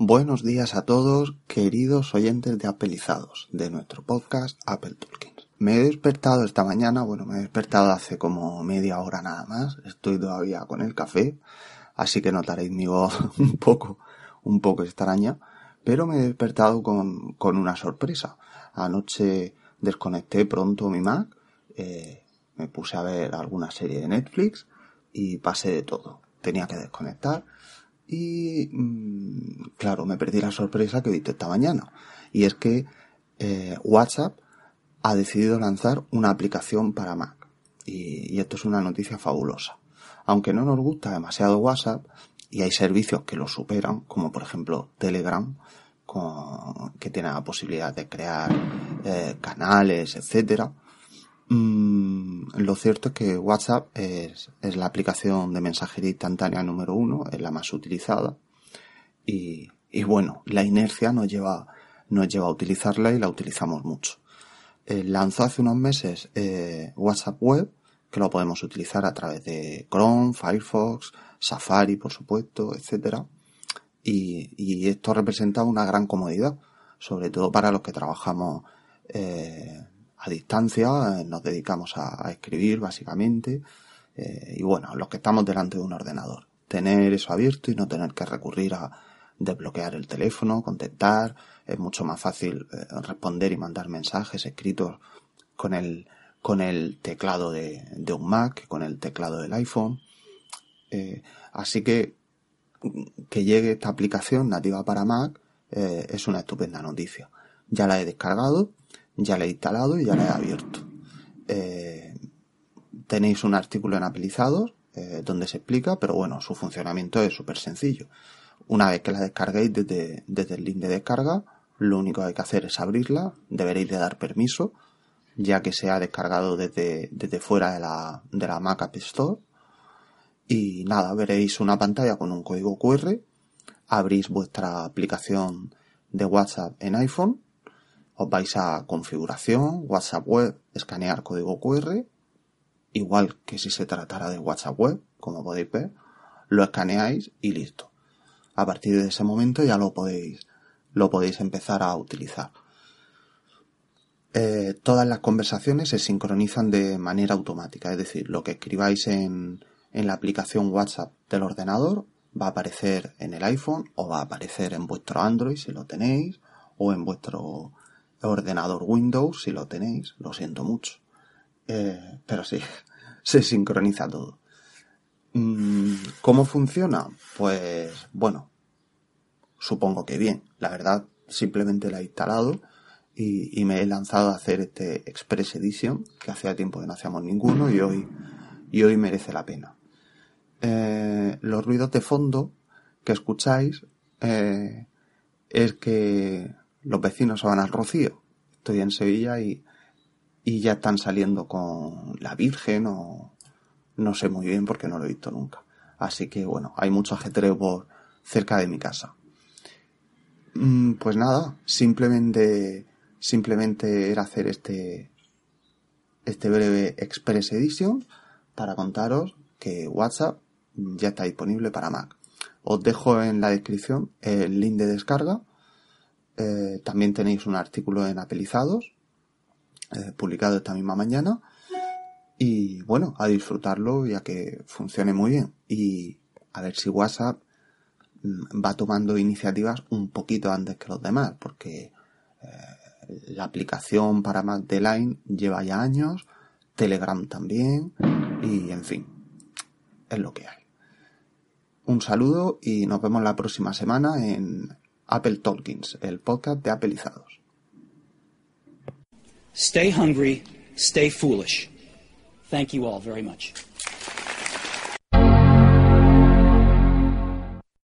Buenos días a todos, queridos oyentes de Apelizados, de nuestro podcast Apple Talkings. Me he despertado esta mañana, bueno, me he despertado hace como media hora nada más, estoy todavía con el café, así que notaréis mi voz un poco, un poco extraña, pero me he despertado con, con una sorpresa. Anoche desconecté pronto mi Mac, eh, me puse a ver alguna serie de Netflix y pasé de todo. Tenía que desconectar y mm, claro, me perdí la sorpresa que visto esta mañana. Y es que eh, WhatsApp ha decidido lanzar una aplicación para Mac. Y, esto es una noticia fabulosa. Aunque no nos gusta demasiado WhatsApp, y hay servicios que lo superan, como por ejemplo Telegram, que tiene la posibilidad de crear eh, canales, etcétera. Mm, lo cierto es que WhatsApp es, la aplicación de mensajería instantánea número uno, es la más utilizada. Y, bueno, la inercia nos lleva, nos lleva a utilizarla y la utilizamos mucho. Eh, lanzó hace unos meses eh, WhatsApp Web, que lo podemos utilizar a través de Chrome, Firefox, Safari, por supuesto, etcétera. Y, esto representa una gran comodidad, sobre todo para los que trabajamos eh, a distancia, eh, nos dedicamos a, escribir básicamente, eh, y bueno, los que estamos delante de un ordenador. Tener eso abierto y no tener que recurrir a desbloquear el teléfono, contestar, es mucho más fácil eh, responder y mandar mensajes escritos con el, con el teclado de, de un Mac, con el teclado del iPhone. así que que llegue esta aplicación nativa para Mac es una estupenda noticia. Ya la he descargado ya la he instalado y ya la he abierto. Eh, tenéis un artículo en Apelizados eh, donde se explica, pero bueno, su funcionamiento es súper sencillo. Una vez que la descarguéis desde, desde el link de descarga, lo único que hay que hacer es abrirla, deberéis de dar permiso, ya que se ha descargado desde, desde fuera de la, de la Mac App Store. Y nada, veréis una pantalla con un código QR, abrís vuestra aplicación de WhatsApp en iPhone os vais a configuración, WhatsApp web, escanear código QR, igual que si se tratara de WhatsApp web, como podéis ver, lo escaneáis y listo. A partir de ese momento ya lo podéis, lo podéis empezar a utilizar. Eh, todas las conversaciones se sincronizan de manera automática, es decir, lo que escribáis en, en la aplicación WhatsApp del ordenador va a aparecer en el iPhone o va a aparecer en vuestro Android si lo tenéis o en vuestro ordenador Windows, si lo tenéis, lo siento mucho. Eh, pero sí, se sincroniza todo. Mm, ¿Cómo funciona? Pues bueno, supongo que bien. La verdad, simplemente la he instalado y, me he lanzado a hacer este Express Edition, que hacía tiempo que no hacíamos ninguno y hoy, y hoy merece la pena. Eh, los ruidos de fondo que escucháis eh, es que los vecinos se van al Rocío. Estoy en Sevilla y, y ya están saliendo con la Virgen o no sé muy bien porque no lo he visto nunca. Así que bueno, hay mucho ajetreo por cerca de mi casa. Mm, pues nada, simplemente simplemente era hacer este este breve Express Edition para contaros que WhatsApp ya está disponible para Mac. Os dejo en la descripción el link de descarga eh, también tenéis un artículo en Apelizados, eh, publicado esta misma mañana. Y bueno, a disfrutarlo ya que funcione muy bien. Y a ver si WhatsApp mm, va tomando iniciativas un poquito antes que los demás, porque eh, la aplicación para Mac de Line lleva ya años, Telegram también, y en fin, es lo que hay. Un saludo y nos vemos la próxima semana en Apple Talkings, el podcast de Apelizados. Stay hungry, stay foolish. Thank you all very much.